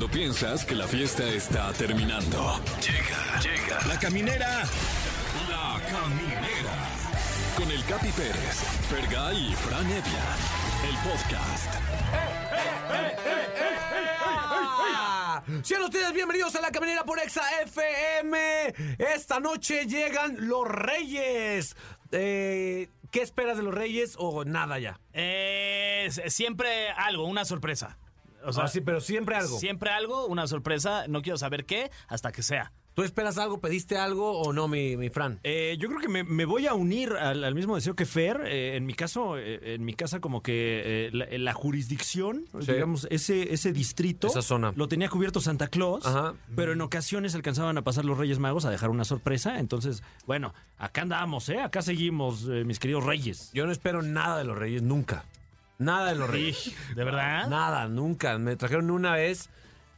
Cuando piensas que la fiesta está terminando. Llega, llega. La caminera. La caminera. Con el Capi Pérez, Fergay y Fran Evia. El podcast. Sean ustedes bienvenidos a la caminera por Exa FM. Esta noche llegan los Reyes. Eh, ¿Qué esperas de los Reyes o nada ya? Eh, siempre algo, una sorpresa. O sea, Ah, sí, pero siempre algo. Siempre algo, una sorpresa. No quiero saber qué hasta que sea. ¿Tú esperas algo? ¿Pediste algo o no, mi, mi Fran? Eh, yo creo que me, me voy a unir al, al mismo deseo que Fer. Eh, en mi caso, eh, en mi casa, como que eh, la, la jurisdicción, Sí. digamos, ese, ese distrito, Esa zona. lo tenía cubierto Santa Claus, Ajá. pero en ocasiones alcanzaban a pasar los Reyes Magos a dejar una sorpresa. Entonces, bueno, acá andamos, ¿eh? Acá seguimos, eh, mis queridos Reyes. Yo no espero nada de los Reyes, nunca. Nada de los Reyes. ¿De verdad? Nada, nunca. Me trajeron una vez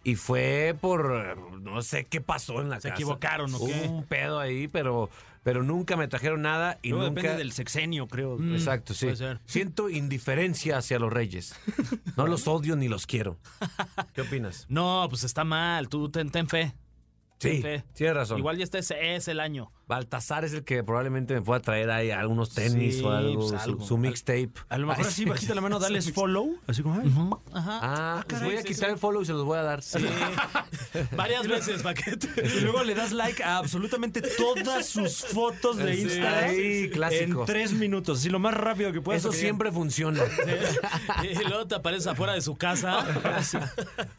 y fue por no sé qué pasó en la ¿Se casa. equivocaron o qué? Hubo un pedo ahí, pero, pero nunca me trajeron nada y Luego nunca. depende del sexenio, creo. Mm. Exacto, sí. puede ser. Siento indiferencia hacia los reyes. No los odio ni los quiero. ¿Qué opinas? No, pues está mal. Tú ten, ten fe. Ten Sí, fe. tienes razón. Igual ya este es, es el año. Baltasar es el que probablemente me pueda traer ahí algunos tenis Sí, o algo, pues, su- algo. Su, mixtape. A lo mejor así, sí. bajita la mano, dales follow. Así como, ay. Ajá. Ah, les voy a quitar sí. el follow y se los voy a dar. Sí. Varias veces, paquete. Y luego le das like a absolutamente todas sus fotos de Instagram. sí, clásico. En tres minutos, así lo más rápido que puedas. Eso siempre funciona. Y luego te apareces afuera de su casa.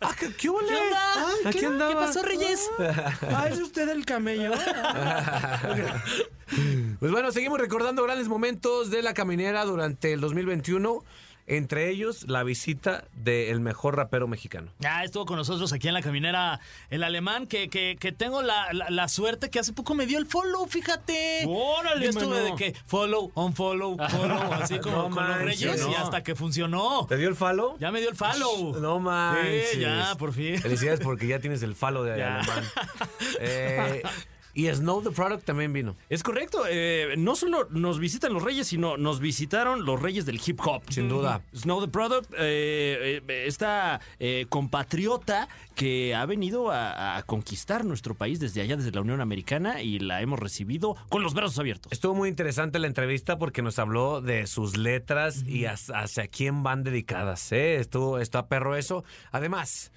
Ah, ¿qué, qué huele? onda? Aquí ¿Qué- qué pasó, Reyes? Ah, ¿es usted el camello? Pues bueno, seguimos recordando grandes momentos de la caminera durante el 2021. Entre ellos, la visita del mejor rapero mexicano. Ah, estuvo con nosotros aquí en la caminera el alemán, que, que, que tengo la, la- la suerte que hace poco me dio el follow, fíjate. ¡Órale, Yo estuve mano! de que follow, unfollow, follow, así como No con los reyes y hasta que funcionó. ¿Te dio el falo? Ya me dio el follow. No manches. Sí, ya, por fin. Felicidades porque ya tienes el falo de Ya. alemán. Eh, y Snow the Product también vino. Es correcto. eh, no solo nos visitan los reyes, sino nos visitaron los reyes del hip hop. Sin duda. Snow the Product, eh, eh, esta eh, compatriota que ha venido a, a conquistar nuestro país desde allá, desde la Unión Americana, y la hemos recibido con los brazos abiertos. Estuvo muy interesante la entrevista porque nos habló de sus letras y has- hacia quién van dedicadas. Estuvo, está perro eso. Además,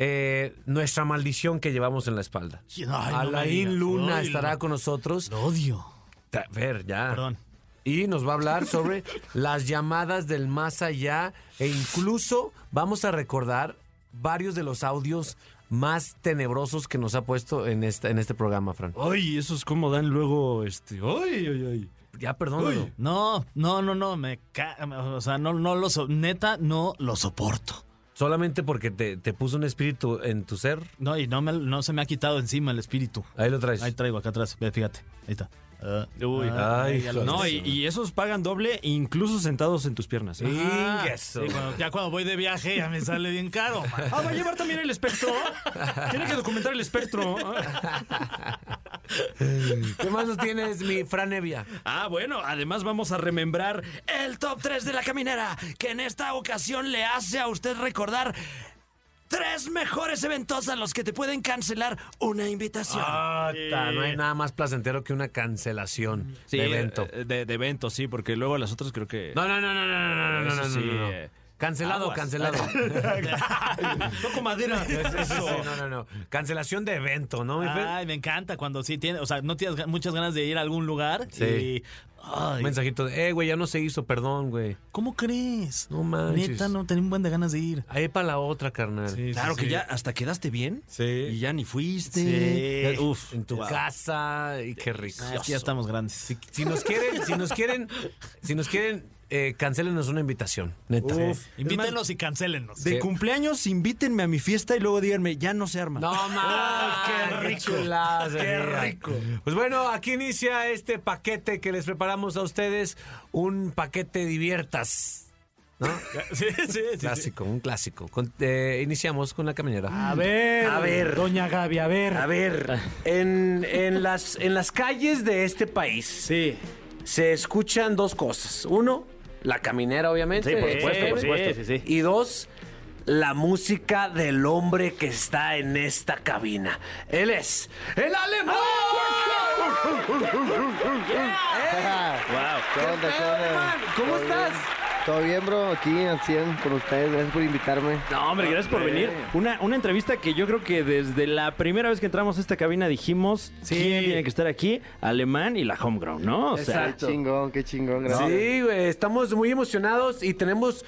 eh, nuestra maldición que llevamos en la espalda. Ay, Alain. Luna Ay, estará con nosotros. Lo odio. Ta- Ver, ya. Perdón. Y nos va a hablar sobre las llamadas del más allá e incluso vamos a recordar varios de los audios más tenebrosos que nos ha puesto en, esta, en este programa, Fran. Ay, eso es como dan luego, este, ay, ay, ay. Ya, perdónalo. No, no, no, no, me ca... O sea, no, no lo so- neta, no lo soporto. Solamente porque te, te puso un espíritu en tu ser. No, y no, me, no se me ha quitado encima el espíritu. Ahí lo traes. Ahí traigo acá atrás, fíjate. Ahí está. Ah, Uy, ah, ay, No, y, y esos pagan doble, incluso sentados en tus piernas. ¿eh? Ah, sí, cuando- ya cuando voy de viaje ya me sale bien caro. man. Ah, va a llevar también el espectro. Tiene que documentar el espectro. ¿Qué más nos tienes, mi Fran Evia? Ah, bueno, además vamos a remembrar el top 3 de la caminera, que en esta ocasión le hace a usted recordar tres mejores eventos a los que te pueden cancelar una invitación. Ah, ta, no hay nada más placentero que una cancelación Sí, de evento. eh, De, de evento, sí, porque luego las otras creo que... No, no, no, no, no, no, no, no, no, no, sí, no, no. eh, Cancelado, aguas. cancelado. Toco madera. Sí, no, no, no. Cancelación de evento, ¿no, mi? Ay, me encanta cuando sí tiene, o sea, no tienes muchas ganas de ir a algún lugar Sí. y ay, Un mensajito de, eh, güey, ya no se hizo, perdón, güey. ¿cómo crees? No manches. Neta, no tenía un buen de ganas de ir. Ahí para la otra, carnal. Claro que ya hasta quedaste bien. Sí. Y ya ni fuiste. Sí. Uf. En tu wow. casa y qué rico. Ah, ya estamos grandes. Si, si nos quieren, si nos quieren, si nos quieren, eh, cancélenos una invitación, neta. Uf. Invítenos y cancélennos. De Sí. cumpleaños, invítenme a mi fiesta y luego díganme, ya no se arma. No mames, qué rico. qué rico. Pues bueno, aquí inicia este paquete que les preparamos a ustedes, un paquete diviertas. ¿No? Sí, sí, sí, sí. Clásico, un clásico. Con- eh, iniciamos con la caminera. A ver, A ver. doña Gaby, a ver. A ver, en, en las, en las calles de este país Sí. se escuchan dos cosas. Uno, la caminera, obviamente. Sí, por eh, supuesto, por supuesto, sí, sí. Y dos, la música del hombre que está en esta cabina. Él es el alemán. Wow. ¿Qué onda, qué onda? alemán? ¿Cómo ¿Todo estás? Todo bien, bro. Aquí al 100 con ustedes. Gracias por invitarme. No, hombre, gracias por venir. Una, una entrevista que yo creo que desde la primera vez que entramos a esta cabina dijimos quién tiene que estar aquí, Alemán y la Homegrown, ¿no? O sea, Qué chingón, qué chingón. Gracias. Sí, güey, estamos muy emocionados y tenemos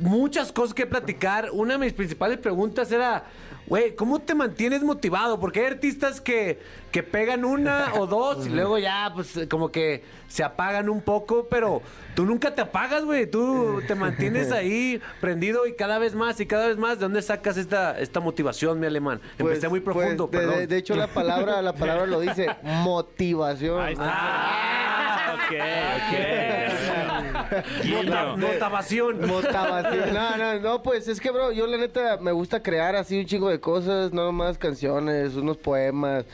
muchas cosas que platicar. Una de mis principales preguntas era, güey, ¿cómo te mantienes motivado? Porque hay artistas que, que pegan una o dos y luego ya, pues, como que se apagan un poco, pero tú nunca te apagas, güey. Tú te mantienes ahí prendido y cada vez más y cada vez más. ¿De dónde sacas esta, esta motivación, mi alemán? Pues- Empecé muy pues, profundo, de, perdón. de- de hecho, la palabra, la palabra lo dice, motivación. Ahí está. Ah, ok, ok. Guiño. Motivación. Motivación. No, no, no, pues es que, bro, yo la neta me gusta crear así un chingo de cosas, no nomás canciones, unos poemas,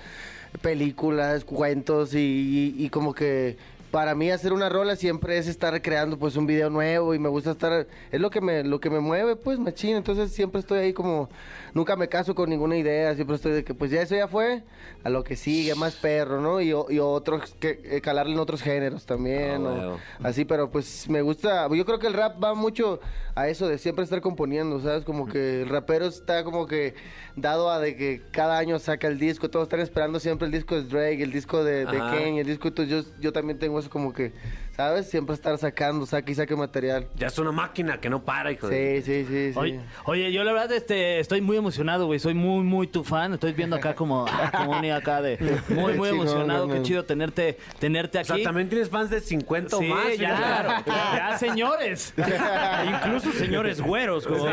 películas, cuentos y, y- y como que para mí hacer una rola siempre es estar creando pues un video nuevo y me gusta estar, es lo que me, lo que me mueve pues machín, entonces siempre estoy ahí como, nunca me caso con ninguna idea, siempre estoy de que pues ya eso ya fue, a lo que sigue, más perro, ¿no? Y, y otros, que eh, calarle en otros géneros también, Ah, o-. Así, pero pues me gusta. Yo creo que el rap va mucho a eso de siempre estar componiendo, ¿sabes? Como que el rapero está como que dado a de que cada año saca el disco. Todos están esperando siempre el disco de Drake, el disco de, de el disco. Entonces yo, yo también tengo eso como que, ¿sabes? Siempre estar sacando, saque y saque material. Ya es una máquina que no para, hijo de... Sí, sí, sí, sí. Oye, oye, yo la verdad este, estoy muy emocionado, güey. Soy muy, muy tu fan. Estoy viendo acá como, ah, como un acá de muy, muy Chingón, emocionado. Qué chido tenerte, tenerte O aquí. sea, también tienes fans de 50 o Sí, más. ya, claro. Ya, señores. incluso señores güeros, como Sí,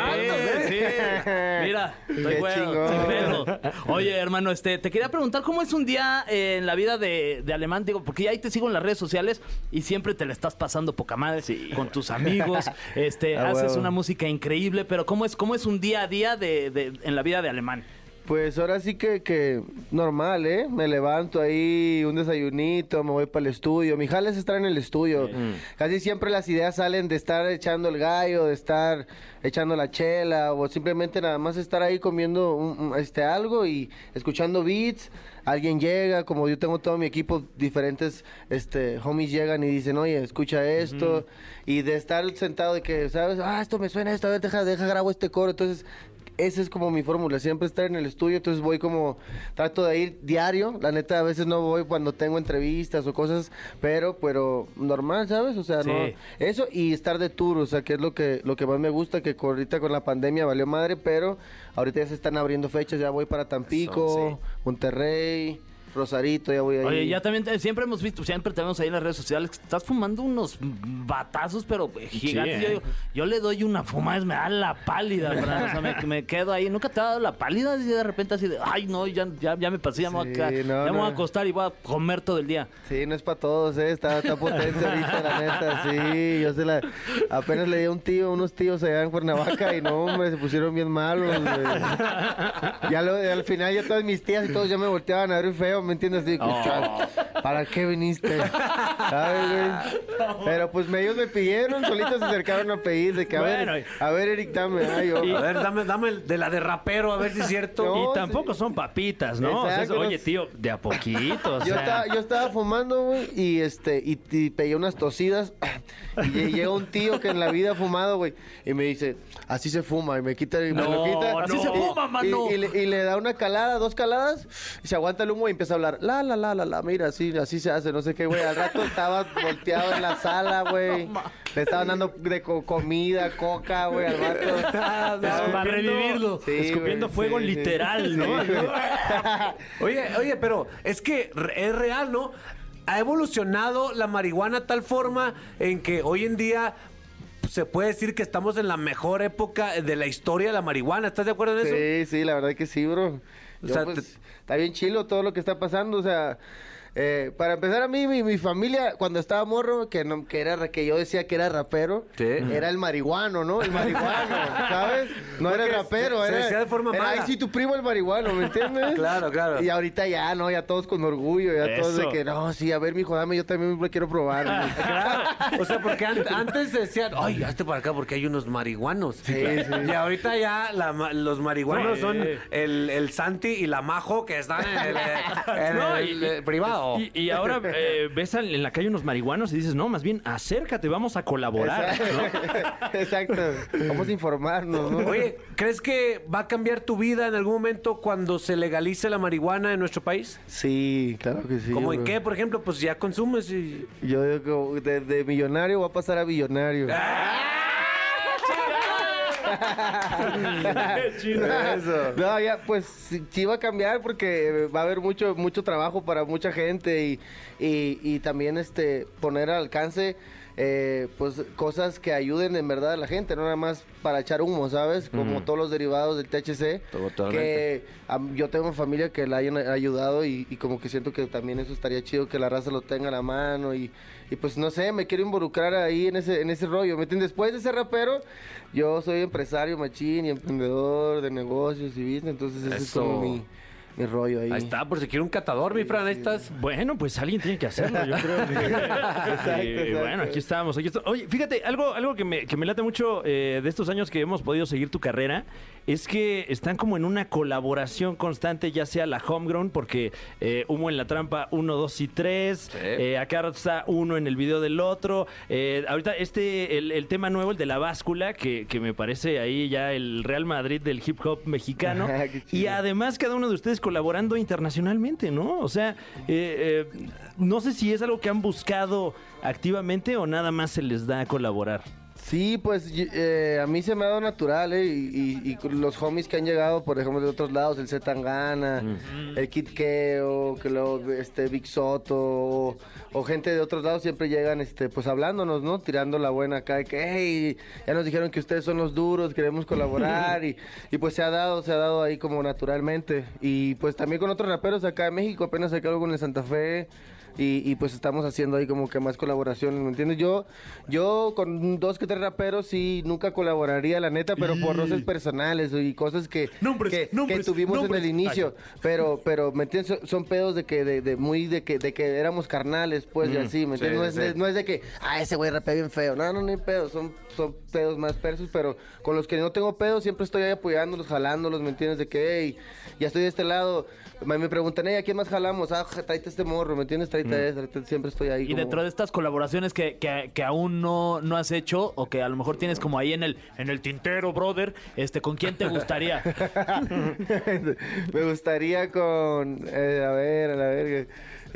sí. Mira, estoy pelo. Oye, hermano, este, te quería preguntar cómo es un día eh, en la vida de, de Alemán, digo, porque ya ahí te sigo en las redes sociales y siempre te la estás pasando poca madre con tus amigos. Este, Ah, haces una música increíble, pero cómo es, cómo es un día a día de, de- en la vida de Alemán. Pues ahora sí que, que normal, ¿eh? Me levanto ahí, un desayunito, me voy para el estudio. Mi jale es estar en el estudio. Casi siempre las ideas salen de estar echando el gallo, de estar echando la chela o simplemente nada más estar ahí comiendo un- este algo y escuchando beats. Alguien llega, como yo tengo todo mi equipo, diferentes este, homies llegan y dicen, oye, escucha esto. Y de estar sentado de que, ¿sabes? Ah, esto me suena esto, a ver, deja, deja grabo este coro. Entonces, esa es como mi fórmula, siempre estar en el estudio, entonces voy como, trato de ir diario, la neta a veces no voy cuando tengo entrevistas o cosas, pero, pero normal, ¿sabes? O sea, Sí. no, eso y estar de tour, o sea, que es lo que, lo que más me gusta, que ahorita con la pandemia valió madre, pero ahorita ya se están abriendo fechas, ya voy para Tampico, Monterrey, Rosarito, ya voy ahí. Oye, ya también te- siempre hemos visto, siempre te vemos ahí en las redes sociales que estás fumando unos batazos, pero eh, gigantes. ¿eh? yo, digo, yo le doy una fumada, me da la pálida, ¿verdad? O sea, me, me quedo ahí. ¿Nunca te ha dado la pálida? Y de repente así de, ay, no, ya, ya, ya me pasé, ya, me, voy a, Sí, ca- no, ya me voy a no. acostar y voy a comer todo el día. Sí, no es para todos, ¿eh? Está, está potente ahorita, la neta, sí. Yo se la... Apenas le di a un tío, unos tíos allá en Cuernavaca y no, hombre, se pusieron bien malos, güey. Ya lo- al final ya todas mis tías y todos ya me volteaban a ver feo, ¿me entiendes? Oh. "Chal, ¿para qué viniste? ¿Sabes, güey? Pero pues me- ellos me pidieron, solitos se acercaron a pedir, de que, a Bueno, ver, a ver, Eric, dame. Ay, yo, A ver, dame, dame el de la de rapero, a ver si es cierto. No, Y tampoco son papitas, ¿no? O sea, es, Exacto, no- oye, tío, de a poquito, o Yo sea. estaba, yo estaba fumando, güey, y este, y, y pegué unas tosidas. Y lle- llega un tío que en la vida ha fumado, güey, y me dice, así se fuma, y me quita, y me No, lo quita. así y- se fuma, mano. Y, y le, y le da una calada, dos caladas, y se aguanta el humo y empieza a hablar, la, la, la, la, la, mira, así, así se hace, no sé qué, güey. Al rato estaba volteado en la sala, güey. Le estaban dando de co- comida, coca, güey, al vato. Para revivirlo. Sí, Escupiendo güey, fuego sí, sí. literal, ¿no? Sí. Oye, oye, pero es que es real, ¿no? Ha evolucionado la marihuana a tal forma en que hoy en día se puede decir que estamos en la mejor época de la historia de la marihuana. ¿Estás de acuerdo en eso? Sí, sí, la verdad que sí, bro. O Yo, sea, pues, te- Está bien chilo todo lo que está pasando, o sea, Eh, para empezar, a mí, mi, mi familia, cuando estaba morro, que, no, que, era, que yo decía que era rapero, Sí. era el marihuano, ¿no? El marihuano, ¿sabes? No era Porque rapero, se- se era. decía de forma era, mala. Ay, sí, tu primo el marihuano, ¿me entiendes? Claro, claro. Y ahorita ya, ¿no? Ya todos con orgullo, ya todos de que, no, sí, a ver, mijo, dame, yo también lo quiero probar. Claro. O sea, porque an- antes decían, ay, hazte para acá porque hay unos marihuanos. Y ahorita ya la los marihuanos Sí. son el, el Santi y la Majo que están en el, en No, el, eh, privado. Y, y ahora eh, ves al- en la calle unos marihuanos y dices, no, más bien acércate, vamos a colaborar. ¿no? Exacto. Vamos a informarnos, ¿no? Oye, ¿crees que va a cambiar tu vida en algún momento cuando se legalice la marihuana en nuestro país? Sí, claro que sí. ¿Cómo en qué, por ejemplo? Pues ya consumes y... Yo digo que de, de millonario va a pasar a billonario. Eso. No, ya, pues sí, sí va a cambiar porque va a haber mucho, mucho trabajo para mucha gente y, y, y también este poner al alcance eh, pues cosas que ayuden en verdad a la gente, no nada más para echar humo, ¿sabes? Como todos los derivados del THC. Totalmente. Que yo tengo familia que la hayan ayudado y, y como que siento que también eso estaría chido que la raza lo tenga a la mano y, y pues no sé, me quiero involucrar ahí en ese, en ese rollo. ¿Me entiendes? Después de ser rapero, yo soy empresario machín y emprendedor de negocios y business, entonces ese es Eso. como mi, mi rollo ahí. Ahí está, por si quiere un catador, mi Fran, ahí estás. Bueno, pues alguien tiene que hacerlo, yo creo. que- Y, exacto. Bueno, aquí estamos, aquí estamos. Oye, fíjate, algo, algo que, me, que me late mucho eh, de estos años que hemos podido seguir tu carrera es que están como en una colaboración constante, ya sea la homegrown, porque eh, Humo en la Trampa 1, 2 y 3, eh, acá está uno en el video del otro. eh, ahorita este, el, el tema nuevo, el de la báscula, que, que me parece ahí ya el Real Madrid del hip hop mexicano. Chido. y además cada uno de ustedes colaborando internacionalmente, ¿no? O sea, eh, eh, no sé si es algo que han buscado activamente o nada más se les da a colaborar. Sí, pues y- eh, a mí se me ha dado natural, ¿eh? Y, y- y los homies que han llegado, por ejemplo, de otros lados, el Zetangana, el Kid Keo, que luego este Big Soto, o, o gente de otros lados siempre llegan, este, pues hablándonos, ¿no? Tirando la buena acá, de que, hey, ya nos dijeron que ustedes son los duros, queremos colaborar, y, y pues se ha dado, se ha dado ahí como naturalmente. Y pues también con otros raperos acá de México, apenas acá algo con el Santa Fe. Y, y, pues estamos haciendo ahí como que más colaboraciones, ¿me entiendes? Yo, yo con dos que tres raperos sí nunca colaboraría, la neta, pero por roces personales y cosas que, Nombres, que, que nombres, tuvimos nombres. en el inicio. Pero, pero, ¿me entiendes? Son, pedos de que, de, de muy, de que, de que éramos carnales, pues, y así, ¿me entiendes? no, es, sí. de- no es de que, ah, ese güey rapea bien feo. No, no, no hay pedos, son, son pedos más persos, pero con los que no tengo pedos siempre estoy ahí apoyándolos, jalándolos, ¿me entiendes? De que, hey, ya estoy de este lado. Me, preguntan, ¿a quién más jalamos? Ah, tráete este morro, ¿me entiendes? Ese, tráete- siempre estoy ahí. Y como- dentro de estas colaboraciones que, que- que aún no, no has hecho o que a lo mejor tienes como ahí en el, en el tintero, brother, este, ¿con quién te gustaría? me gustaría con, eh, a ver, a ver,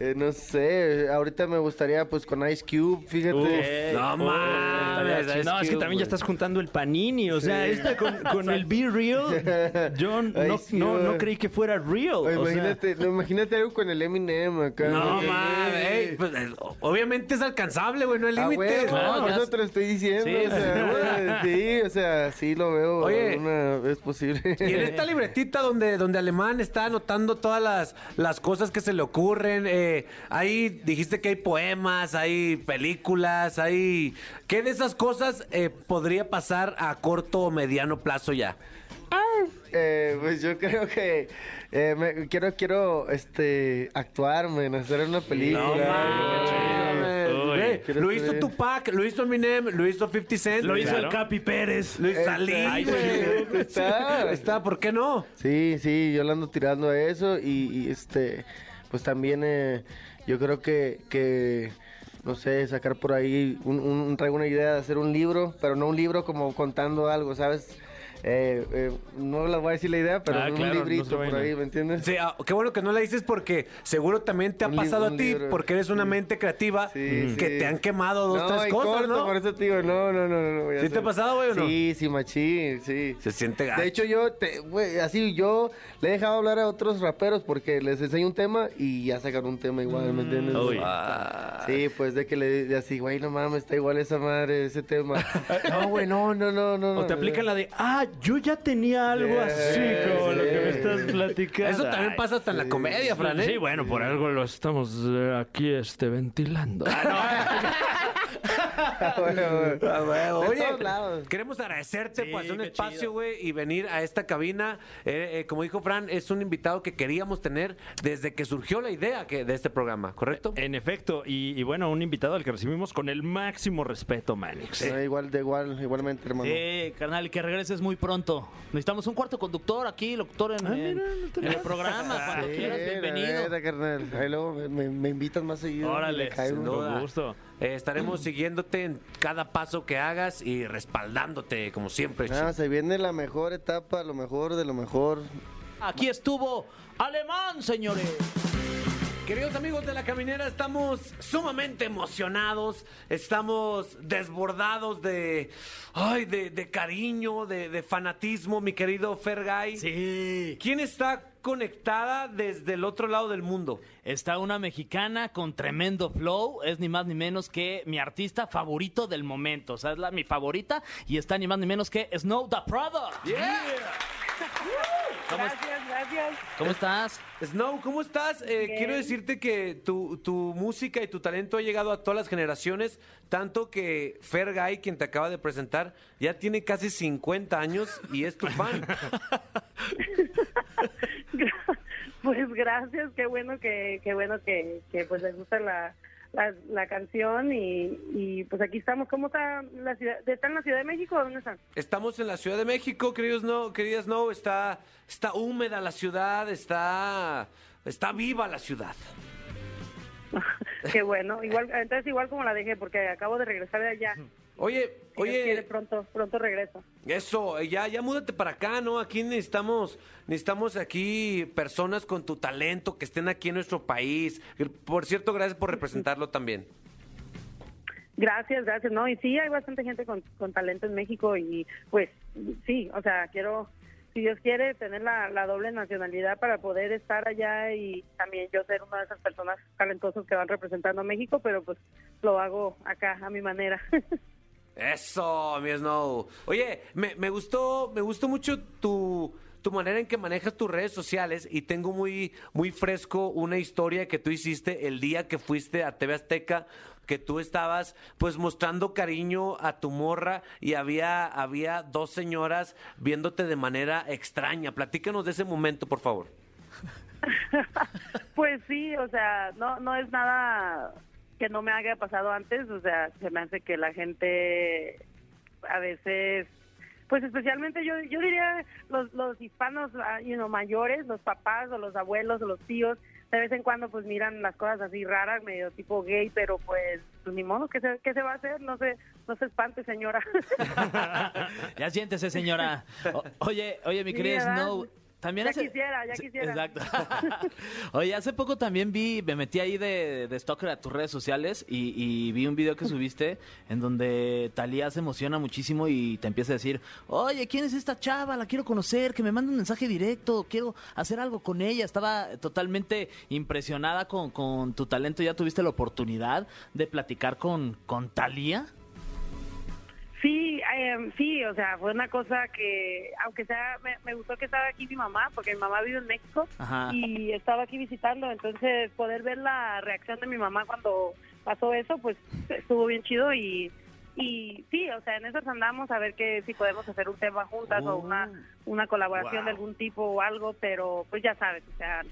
eh, no sé, ahorita me gustaría pues con Ice Cube, fíjate. No mames, no, es que también ya estás juntando el panini, o sea, esta con, con el Be Real, yo no, sí, no, creí que fuera real. Oye, o sea, imagínate, no, imagínate algo con el Eminem acá. No mames, pues, obviamente es alcanzable, güey, no hay Ah, por ya eso es- te lo estoy diciendo. Sí, o sea, sí, o sea, sí lo veo Oye. una vez posible. Y en esta libretita donde, donde Alemán está anotando todas las, las cosas que se le ocurren, eh, ahí dijiste que hay poemas, hay películas, hay... ¿Qué de esas cosas eh, podría pasar a corto o mediano plazo ya? Eh, pues yo creo que eh, me- quiero, quiero, este, actuar, men, hacer una película. No Uy. Lo hizo. Tupac, lo hizo Eminem, lo hizo 50 Cent. Lo hizo Claro. el Capi Pérez. Lo hizo Salí, Ay, güey. sí, está. Está, ¿por qué no? Sí, sí, yo le ando tirando a eso y, y, este, pues también eh, yo creo que, que, no sé, sacar por ahí, un, un- traigo una idea de hacer un libro, pero no un libro como contando algo, ¿sabes? Eh, eh, no les voy a decir la idea, pero Ah, un claro, librito por ahí, ¿me entiendes? Sí, ah, qué bueno que no la dices porque seguro también te ha Un pasado a ti libro. porque eres una mente creativa Sí, que sí. te han quemado dos, no, tres cosas, corto, ¿no? por eso te digo, no, no, no, no. ¿Sí te ha pasado, güey, o no? Sí, sí, machín, sí. Se siente gacho. De hecho, yo, te, güey, así, yo le he dejado hablar a otros raperos porque les enseño un tema y ya sacan un tema igual, ¿me entiendes? Uy. Ah, Sí, pues de que le de así, güey, no mames, está igual esa madre, ese tema. No, güey, no, no, no, no. O te aplican la de, ah, yo ya tenía algo así como lo que me estás platicando. Eso también pasa hasta en la comedia, Fran. ¿eh? Sí, bueno, por algo lo estamos eh, aquí este, ventilando. Ah, huevo. De Oye, todos lados. queremos agradecerte Sí, por hacer un espacio, güey, y venir a esta cabina. Eh, eh, como dijo Fran, es un invitado que queríamos tener desde que surgió la idea que, de este programa, ¿correcto? En efecto, y, y bueno, un invitado al que recibimos con el máximo respeto, Manix. Eh, igual, de igual, igualmente, hermano. Sí, carnal, y que regreses muy pronto. Necesitamos un cuarto conductor aquí, locutor en, en- en el programa. Cuando Sí, quieras, bienvenido. carnal. Ahí luego me, me- me invitan más seguido. Órale, Me caigo. sin duda. Con gusto. Eh, estaremos siguiéndote en cada paso que hagas y respaldándote, como siempre. Ah, se viene la mejor etapa, lo mejor de lo mejor. Aquí estuvo Alemán, señores. Queridos amigos de la caminera, estamos sumamente emocionados, estamos desbordados de, ay, de, de cariño, de, de fanatismo, mi querido Fergay. Sí. ¿Quién está conectada desde el otro lado del mundo? Está una mexicana con tremendo flow. Es ni más ni menos que mi artista favorito del momento. O sea, es la, mi favorita. Y está ni más ni menos que Snow the Product. ¿Cómo, es- Gracias, gracias. cómo estás? Snow, ¿cómo estás? Eh, quiero decirte que tu, tu música y tu talento ha llegado a todas las generaciones, tanto que Fergay, quien te acaba de presentar, ya tiene casi 50 años y es tu fan. Gracias, qué bueno que, qué bueno que, que pues les gusta la, la, la canción y, y pues aquí estamos. ¿Cómo está la ciudad? ¿Está en la Ciudad de México o dónde están? Estamos en la Ciudad de México, queridos Snow, querida Snow, está, está húmeda la ciudad, está, está viva la ciudad. qué bueno. Igual, entonces igual como la dejé porque acabo de regresar de allá. Oye, Si Dios quiere, oye, pronto, pronto regreso. eso, ya, ya múdate para acá, ¿no? Aquí necesitamos, necesitamos aquí personas con tu talento que estén aquí en nuestro país. Por cierto, gracias por representarlo también. Gracias, gracias. No, y sí, hay bastante gente con, con talento en México y pues sí, o sea, quiero, si Dios quiere, tener la, la doble nacionalidad para poder estar allá y también yo ser una de esas personas talentosas que van representando a México, pero pues lo hago acá a mi manera. Eso, mi Snow. Oye, me, me gustó, me gustó mucho tu, tu manera en que manejas tus redes sociales y tengo muy, muy fresco una historia que tú hiciste el día que fuiste a TV Azteca, que tú estabas pues mostrando cariño a tu morra y había, había dos señoras viéndote de manera extraña. Platícanos de ese momento, por favor. Pues sí, o sea, no no es nada que no me haya pasado antes, o sea, se me hace que la gente a veces pues especialmente yo yo diría los los hispanos ah, you know, mayores, los papás o los abuelos o los tíos de vez en cuando pues miran las cosas así raras, medio tipo gay, pero pues, pues ni modo, ¿qué se, qué se va a hacer? No se, no se espante, señora. ya siéntese, señora. O- oye, oye, mi querida. Snow. También Ya hace- quisiera, ya quisiera. Exacto. Oye, hace poco también vi, me metí ahí de, de stalker a tus redes sociales y, y vi un video que subiste en donde Talía se emociona muchísimo y te empieza a decir, oye, ¿quién es esta chava? La quiero conocer, que me mande un mensaje directo, quiero hacer algo con ella. Estaba totalmente impresionada con, con tu talento. ¿Ya tuviste la oportunidad de platicar con, con Talía? Sí, em, sí, o sea, fue una cosa que, aunque sea, me, me gustó que estaba aquí mi mamá, porque mi mamá vive en México Ajá. y estaba aquí visitando, entonces poder ver la reacción de mi mamá cuando pasó eso, pues estuvo bien chido y, y sí, o sea, en eso andamos a ver que si podemos hacer un tema juntas o una, una colaboración de algún tipo o algo, pero pues ya sabes, o sea,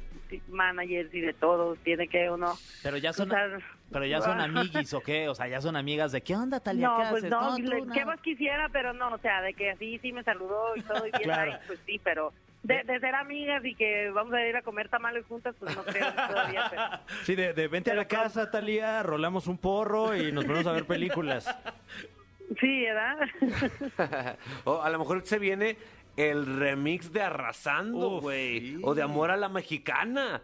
managers y de todo, tiene que uno Pero ya son, usar- pero ya son amiguis o qué? O sea, ya son amigas de ¿qué onda, Talía? No, ¿Qué pues haces? no, le- no. ¿qué más quisiera? Pero no, o sea, de que así sí me saludó y todo y bien Claro. ahí, pues sí, pero de, de ser amigas y que vamos a ir a comer tamales juntas, pues no creo todavía. Pero... Sí, de, de vente a la casa, Talía, rolamos un porro y nos ponemos a ver películas. Sí, ¿verdad? o a lo mejor se viene el remix de Arrasando, güey. sí. O de Amor a la Mexicana.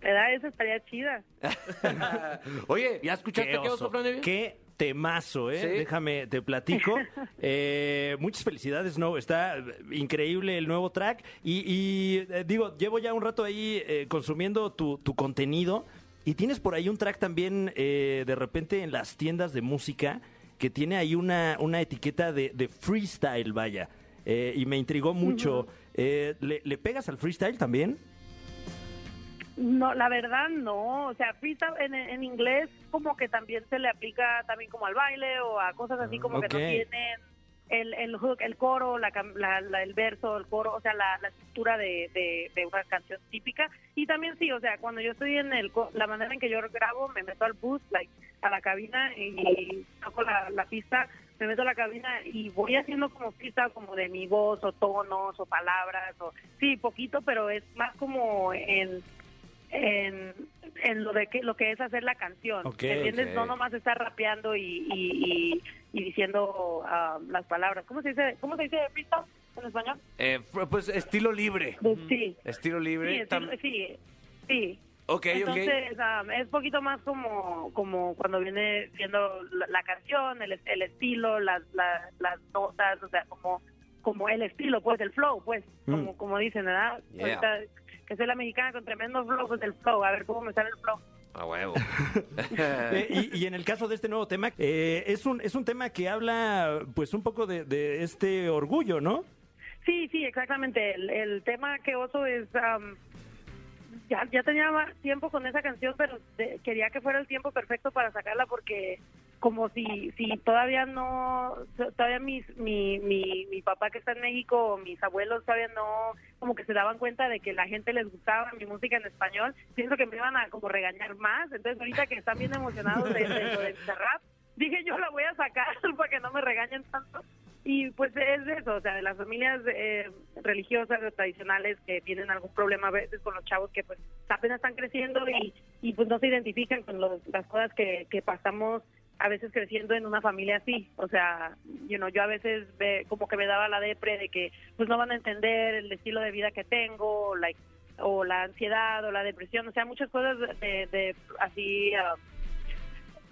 ¿Verdad? Esa estaría chida. Oye, ¿ya escuchaste qué, oso. Evia? Qué temazo, ¿eh? Sí. Déjame, te platico. Eh, muchas felicidades, no, está increíble el nuevo track. Y, y, eh, digo, llevo ya un rato ahí eh, consumiendo tu, tu contenido. Y tienes por ahí un track también eh, de repente en las tiendas de música que tiene ahí una, una etiqueta de, de freestyle, vaya. Eh, y me intrigó mucho. Eh, ¿le, le pegas al freestyle también? No, la verdad no, o sea, freestyle en, en inglés como que también se le aplica también como al baile o a cosas así como que no tienen el, el hook, el coro, la, la- la- el verso, el coro, o sea, la, la estructura de, de, de una canción típica. Y también sí, o sea, cuando yo estoy en el, la manera en que yo grabo, me meto al bus, like, a la cabina y toco la, la pista, me meto a la cabina y voy haciendo como pista como de mi voz o tonos o palabras, o sí, poquito, pero es más como en en, en lo de que lo que es hacer la canción Ok, ¿me ¿entiendes? no nomás estar rapeando y, y, y, y diciendo ah, las palabras ¿cómo se dice cómo se dice freestyle en español? Eh, pues estilo libre. Pues, sí Estilo sí, libre. tam- sí sí ok, ok. entonces ah, es poquito más como como cuando viene siendo la, la canción el, el estilo las, las las notas o sea como como el estilo pues el flow pues como como dicen verdad Yeah. Ahorita que soy la mexicana con tremendo flow pues el flow a ver cómo me sale el flow A huevo. Eh, y, y en el caso de este nuevo tema, eh, es, un, es un tema que habla pues un poco de, de este orgullo, ¿no? Sí, sí, exactamente. El, el tema que oso es... am, ya, ya tenía tiempo con esa canción, pero de- quería que fuera el tiempo perfecto para sacarla porque como si si todavía no todavía mis, mi, mi mi papá que está en México o mis abuelos todavía no como que se daban cuenta de que la gente les gustaba mi música en español pienso que me iban a como regañar más. Entonces ahorita que están bien emocionados de, de lo del rap dije yo la voy a sacar para que no me regañen tanto y pues es eso, o sea, de las familias eh, religiosas o tradicionales que tienen algún problema a veces con los chavos que pues apenas están creciendo y, y pues no se identifican con los- las cosas que, que pasamos a veces creciendo en una familia así. O sea, you know, yo a veces ve- como que me daba la depre de que pues no van a entender el estilo de vida que tengo, like, o la ansiedad o la depresión, o sea, muchas cosas de, de así... ah,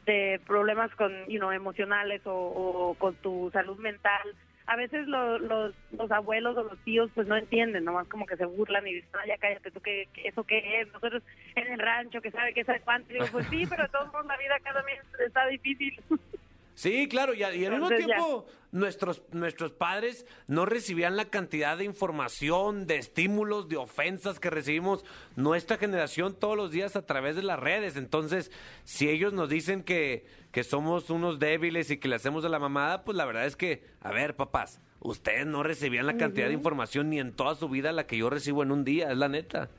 de problemas con, you know, emocionales o, con tu salud mental. A veces lo- los, los abuelos o los tíos pues no entienden, nomás como que se burlan y dicen, "Ah, ya cállate, ¿tú qué, eso qué es? Nosotros en el rancho, que sabe que sabe cuánto. Digo, pues sí, pero de todos modos la vida cada vez está difícil. Sí, claro, y, al mismo ya. tiempo nuestros, nuestros padres no recibían la cantidad de información, de estímulos, de ofensas que recibimos nuestra generación todos los días a través de las redes. Entonces, si ellos nos dicen que, que somos unos débiles y que le hacemos de la mamada, pues la verdad es que, a ver, papás, ustedes no recibían la cantidad de información ni en toda su vida la que yo recibo en un día, es la neta.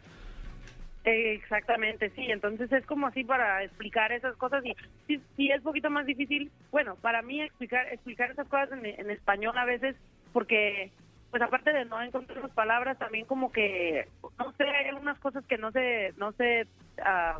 Eh, Exactamente, sí. Entonces es como así para explicar esas cosas y sí, sí es un poquito más difícil, bueno, para mí explicar explicar esas cosas en, en español a veces porque pues aparte de no encontrar las palabras también como que no sé hay algunas cosas que no se no se ah,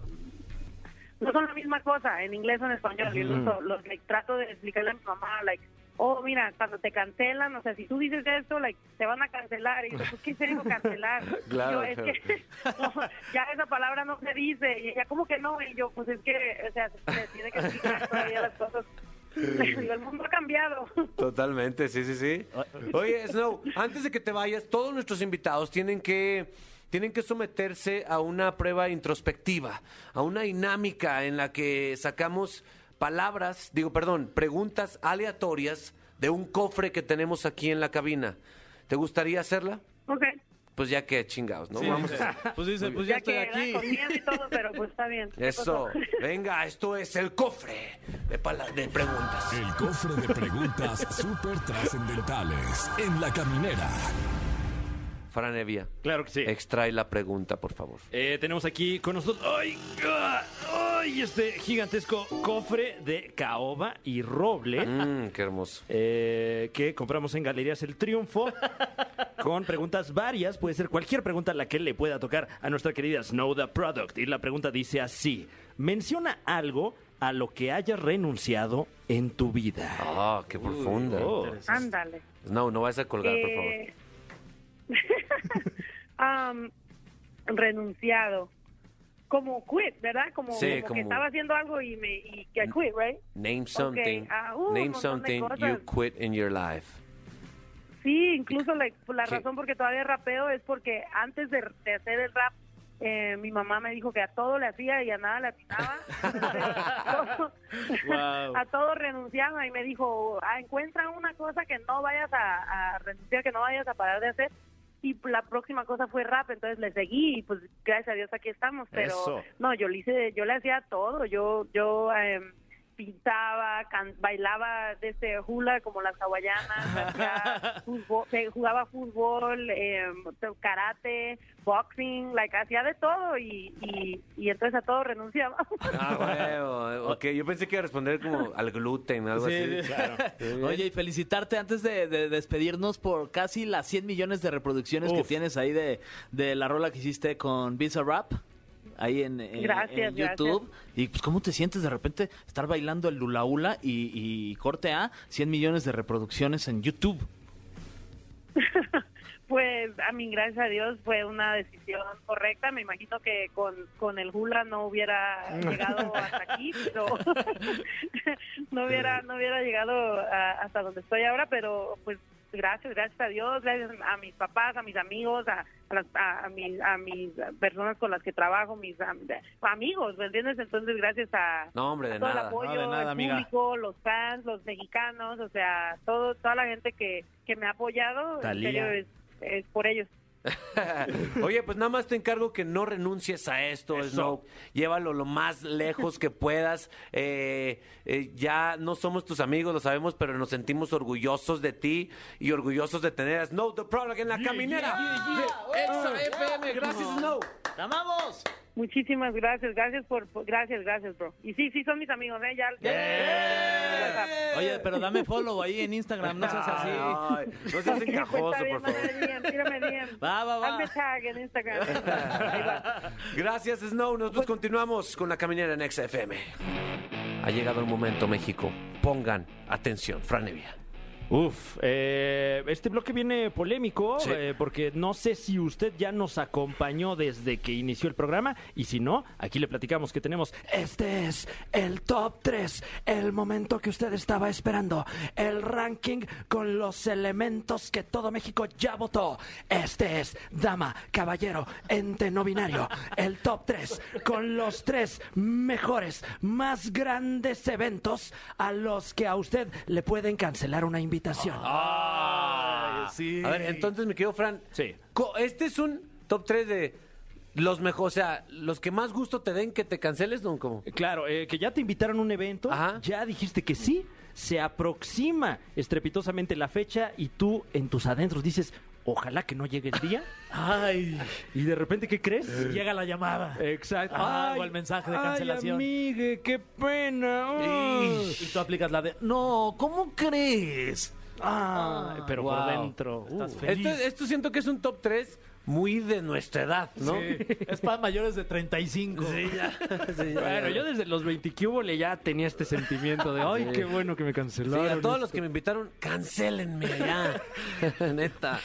no son la misma cosa en inglés o en español. Yo los, los- like, trato de explicarle a mi mamá, like, oh, mira, cuando te cancelan, o sea, si tú dices esto, like, te van a cancelar. Y yo, pues, ¿qué se dijo cancelar? Claro, yo, es claro. que no, ya esa palabra no se dice. Y ella, ¿cómo que no? Y yo, pues es que, o sea, se, tiene que explicar todavía las cosas. El mundo ha cambiado. Totalmente, sí, sí, sí. Oye, Snow, antes de que te vayas, todos nuestros invitados tienen que tienen que someterse a una prueba introspectiva, a una dinámica en la que sacamos palabras, digo, perdón, preguntas aleatorias de un cofre que tenemos aquí en la cabina. ¿Te gustaría hacerla? ok. Pues ya que chingados, ¿no? Vamos a Pues dice, pues ya, Ya estoy que aquí. con miedo y todo, pero pues está bien. ¿Qué Eso. Venga, esto es el cofre de, preguntas. El cofre de preguntas súper trascendentales en la caminera. Fran Evia, Claro que sí. extrae la pregunta, por favor. Eh, tenemos aquí con nosotros ¡ay! ¡Ah! ¡Ay! este gigantesco cofre de caoba y roble. Mmm, qué hermoso. eh, que compramos en Galerías El Triunfo con preguntas varias. Puede ser cualquier pregunta la que le pueda tocar a nuestra querida Snow the Product. Y la pregunta dice así: Menciona algo a lo que hayas renunciado en tu vida. Ah, qué profunda. Oh. Ándale. No, no vas a colgar, por favor. Eh, am, renunciado. Como quit, ¿verdad? Como, Sí, como como- que estaba haciendo algo y me y que I quit, right? Name something. ah, uh, name something you quit in your life. Sí, incluso la ¿Qué? razón por que todavía rapeo es porque antes de, de hacer el rap eh, mi mamá me dijo que a todo le hacía y a nada le atinaba. Todo- Wow. a todo renunciaba y me dijo, ah, encuentra una cosa que no vayas a, a renunciar, que no vayas a parar de hacer. Y la próxima cosa fue rap, entonces le seguí y pues gracias a Dios aquí estamos. Pero Eso. no, yo le hice, yo le hacía todo. Yo, yo em, pintaba, can- bailaba desde hula como las hawaianas, fútbol- eh, jugaba fútbol, em, karate, boxing, like hacía de todo y, y, y entonces a todo renunciaba. Ah, huevo. Ok, yo pensé que iba a responder como al gluten, algo así. Oye, y felicitarte antes de, de despedirnos por casi las 100 millones de reproducciones que tienes ahí de, de la rola que hiciste con Visa Rap. Ahí en, en- Gracias, en YouTube. Y pues, ¿cómo te sientes de repente estar bailando el Lula Ula y, y corte A 100 millones de reproducciones en YouTube? Pues a mí, gracias a Dios, fue una decisión correcta. Me imagino que con, con el hula no hubiera llegado hasta aquí, pero no hubiera no hubiera llegado a- hasta donde estoy ahora, pero pues gracias, gracias a Dios, gracias a mis papás, a mis amigos, a, a, las- a- a mis, a mis personas con las que trabajo, mis am- amigos, ¿me entiendes? Entonces, gracias a, No, hombre, de a todo el apoyo, No, de nada, el amiga. público, los fans, los mexicanos, o sea, todo toda la gente que, que me ha apoyado, Talía. en serio, es, es por ellos. Oye, pues nada más te encargo que no renuncies a esto, Snow. Llévalo lo más lejos que puedas. Eh, eh, ya no somos tus amigos, lo sabemos, pero nos sentimos orgullosos de ti y orgullosos de tener a Snow the Product en la caminera. de Exa FM. Gracias, Snow. ¡Te amamos! Muchísimas gracias, gracias por, por- gracias, gracias, bro. Y sí, sí son mis amigos, ¿eh? Ya, ya- Oye, pero dame follow ahí en Instagram, no seas así. Ay, no seas pues, encajoso, bien, por favor. tírame DM. Va, va, va. Hazme tag en Instagram. Ahí va. Gracias, Snow. Nosotros continuamos con la caminera en Exa FM. Ha llegado el momento, México. Pongan atención, Franevia. Uf, eh, este bloque viene polémico Sí. eh, porque no sé si usted ya nos acompañó desde que inició el programa y si no, aquí le platicamos que tenemos este es el top 3, el momento que usted estaba esperando, el ranking con los elementos que todo México ya votó. Este es, dama, caballero, ente no binario, el top 3 con los tres mejores, más grandes eventos a los que a usted le pueden cancelar una invitación. Sí. A ver, entonces, mi querido Fran. Sí. co- Este es un top 3 de los mejores, o sea, los que más gusto te den que te canceles, ¿no? ¿Cómo? Claro, eh, que ya te invitaron a un evento, Ajá. ya dijiste que sí, se aproxima estrepitosamente la fecha y tú en tus adentros dices, ojalá que no llegue el día. Ay, Y de repente, ¿qué crees? llega la llamada. Exacto. Ah, o el mensaje de cancelación. Ay, amigue, qué pena. Y tú aplicas la de, no, ¿cómo crees? Ay, pero por dentro. Estás uh. feliz. Esto, esto siento que es un top 3 muy de nuestra edad, ¿no? Sí, es para mayores de 35. Sí, ya. Sí, ya. Bueno, yo desde los 20 que hubo le ya tenía este sentimiento de, ay, qué bueno que me Sí, cancelaron. a todos los esto". que me invitaron, cancélenme ya. Neta.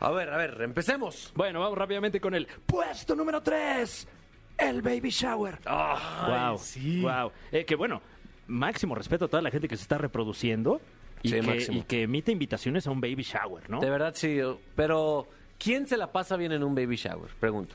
A ver, a ver, empecemos. Bueno, vamos rápidamente con el puesto número 3. El baby shower. wow. sí. Wow. Eh, que bueno, máximo respeto a toda la gente que se está reproduciendo y, Sí, que, máximo. y que emite invitaciones a un baby shower, ¿no? De verdad, sí. Pero, ¿quién se la pasa bien en un baby shower? Pregunto.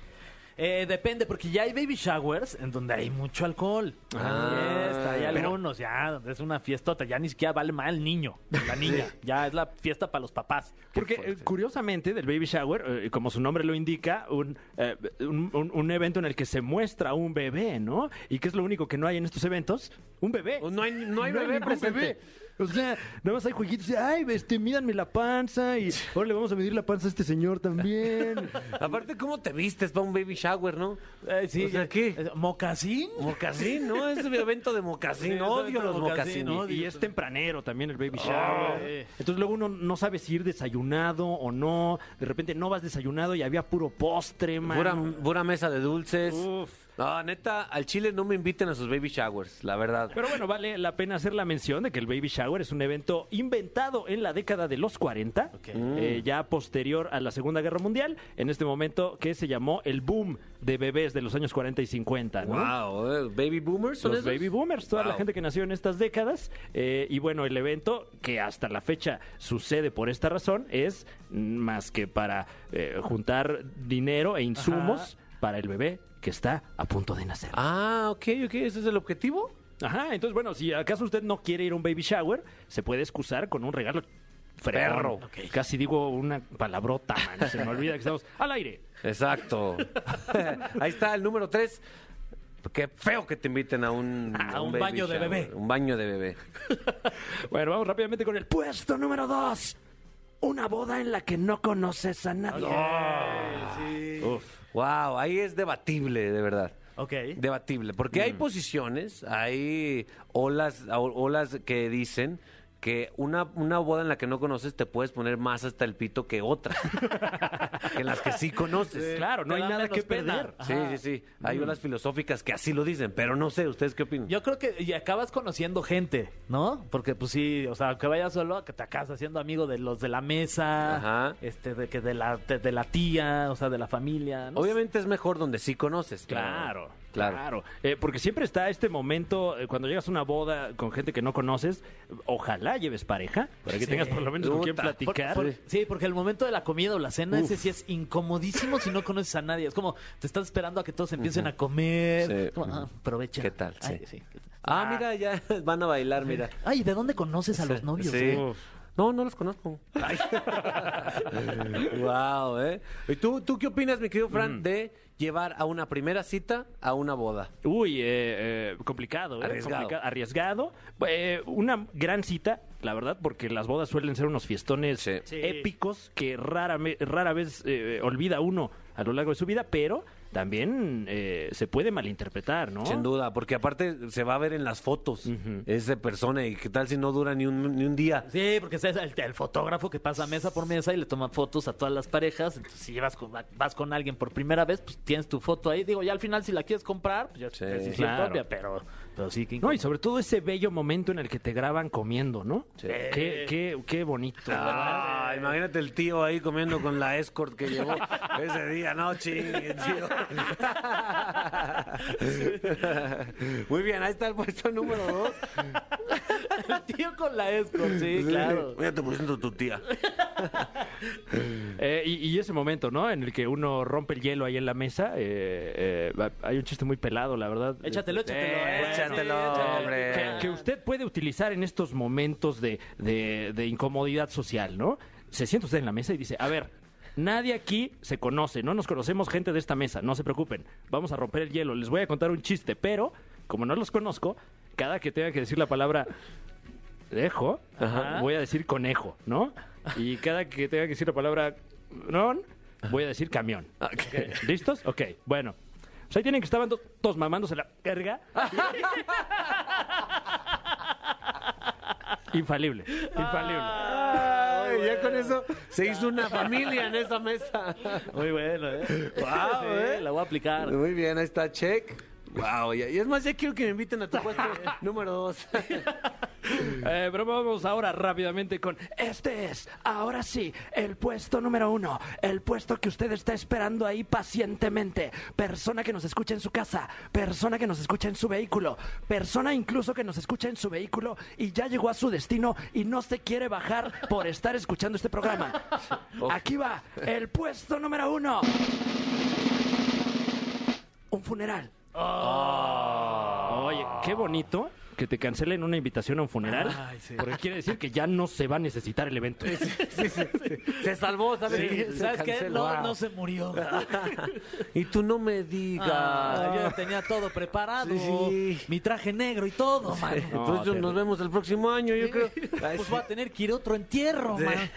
Eh, depende, porque ya hay baby showers en donde hay mucho alcohol. Ah, fiesta, hay pero- algunos ya, donde es una fiestota, ya ni siquiera vale más el niño, la niña, ya es la fiesta para los papás. Porque eh, curiosamente del baby shower, eh, como su nombre lo indica, un, eh, un, un- un evento en el que se muestra un bebé, ¿no? ¿Y qué es lo único que no hay en estos eventos? Un bebé. No hay, no hay bebé ningún presente. bebé. O sea, nada más hay jueguitos de, ay, este, mídanme la panza y ahora le vamos a medir la panza a este señor también. Aparte, ¿cómo te vistes para un baby shower, no? Eh, sí, O sea, ¿qué? eh, ¿Mocasín? Mocasín, ¿no? Es un evento de mocasín. Sí, Odio los mocasín, y es tempranero también el baby shower. Ah. Entonces luego uno no sabe si ir desayunado o no. De repente no vas desayunado y había puro postre, man. Pura, pura mesa de dulces. Uf. No, neta, al Chile no me inviten a sus baby showers, la verdad. Pero bueno, vale la pena hacer la mención de que el Baby Shower es un evento inventado en la década de los 40, eh, ya posterior a la Segunda Guerra Mundial, en este momento que se llamó el boom de bebés de los años 40 y 50. ¿no? Wow, ¿eh? baby boomers son Los esos? baby boomers, toda la gente que nació en estas décadas. eh, y bueno, el evento que hasta la fecha sucede por esta razón es mm, más que para eh, juntar dinero e insumos para el bebé que está a punto de nacer. Ah, ok, ok, ese es el objetivo. Ajá, entonces bueno, si acaso usted no quiere ir a un baby shower, se puede excusar con un regalo. Perro. Casi digo una palabrota, man, se me olvida que estamos al aire. Exacto. Ahí está el número tres. Qué feo que te inviten a un, A un baby baño de bebé. Un baño de bebé. Bueno, vamos rápidamente con el puesto número dos. Una boda en la que no conoces a nadie. Uf. Wow, ahí es debatible, de verdad. Ok. Debatible, porque hay posiciones, hay olas, olas que dicen que una, una boda en la que no conoces te puedes poner más hasta el pito que otra. que en las que sí conoces. Claro, no hay da nada que perder. Sí, sí, sí. Hay olas filosóficas que así lo dicen, pero no sé, ¿ustedes qué opinan? Yo creo que y acabas conociendo gente, ¿no? Porque pues sí, o sea, que vayas solo, que te acabas haciendo amigo de los de la mesa, Ajá. este, de que de la de, de la tía, o sea, de la familia. ¿no? Obviamente es mejor donde sí conoces. Claro, Claro. Claro. Eh, porque siempre está este momento, eh, cuando llegas a una boda con gente que no conoces, ojalá lleves pareja, para que tengas por lo menos con quien. Por- platicar. por- sí, porque el momento de la comida o la cena, ese sí es incomodísimo si no conoces a nadie. Es como te estás esperando a que todos empiecen a comer. Sí. Como, ah, aprovecha. ¿Qué tal? Ay, Sí. sí. Ah, mira, ya van a bailar, mira. Ay, ¿de dónde conoces a los novios? Sí. eh? No, no los conozco. wow, ¿eh? ¿Y tú, tú qué opinas, mi querido Fran, de llevar a una primera cita a una boda? Uy, eh, eh, complicado, ¿eh? Arriesgado. Complica- arriesgado. Eh, una gran cita, la verdad, porque las bodas suelen ser unos fiestones Sí. Épicos que rara, rara vez eh, olvida uno a lo largo de su vida, pero también eh, se puede malinterpretar, ¿no? Sin duda, porque aparte se va a ver en las fotos Ujú. esa persona y qué tal si no dura ni un, ni un día. Sí, porque es el, el fotógrafo que pasa mesa por mesa y le toma fotos a todas las parejas. Entonces, si vas con, vas con alguien por primera vez, pues tienes tu foto ahí. Digo, ya al final, si la quieres comprar, pues ya Sí, es claro. propia, pero, pero sí que No, y sobre todo ese bello momento en el que te graban comiendo, ¿no? Qué, qué, qué bonito. Ah, imagínate el tío ahí comiendo con la escort que llevó ese día, no chinguen, tío. Muy bien, ahí está el puesto número dos. el tío con la escort, sí, claro. Mira, te presento a tu tía. Eh, y, y ese momento, ¿no? En el que uno rompe el hielo ahí en la mesa. eh, eh, hay un chiste muy pelado, la verdad. Échatelo, échatelo. eh. Échatelo, Sí, hombre. que, que usted puede utilizar en estos momentos de, de- de incomodidad social, ¿no? Se sienta usted en la mesa y dice, a ver, nadie aquí se conoce, no nos conocemos gente de esta mesa, no se preocupen, vamos a romper el hielo, les voy a contar un chiste, pero como no los conozco, cada que tenga que decir la palabra dejo, Ajá. voy a decir conejo, ¿no? Y cada que tenga que decir la palabra non, voy a decir camión. ¿Listos? Ok, bueno. Pues ahí tienen que estaban to- todos mamándose la verga. Infalible, infalible. Ay, ya con eso se hizo una familia en esa mesa. Muy bueno, ¿eh? Wow, Sí, ¿eh? La voy a aplicar. Muy bien, ahí está, check. Wow, y y es más, ya quiero que me inviten a tu puesto número dos. Eh, pero vamos ahora rápidamente con este es, ahora sí, el puesto número uno, el puesto que usted está esperando ahí pacientemente. Persona que nos escucha en su casa, persona que nos escucha en su vehículo, persona incluso que nos escucha en su vehículo y ya llegó a su destino y no se quiere bajar por estar escuchando este programa. Aquí va, el puesto número uno. Un funeral. Oye, qué bonito que te cancelen una invitación a un funeral. Ay, sí. Porque quiere decir que ya no se va a necesitar el evento. Se salvó, ¿sabes? Sí, ¿Sabes qué? No, no se murió. Y tú no me digas. Ah, yo ya tenía todo preparado. Sí, sí. Mi traje negro y todo, man. Entonces No, nos vemos el próximo año, yo creo. Ay, Pues voy a tener que ir a otro entierro, man.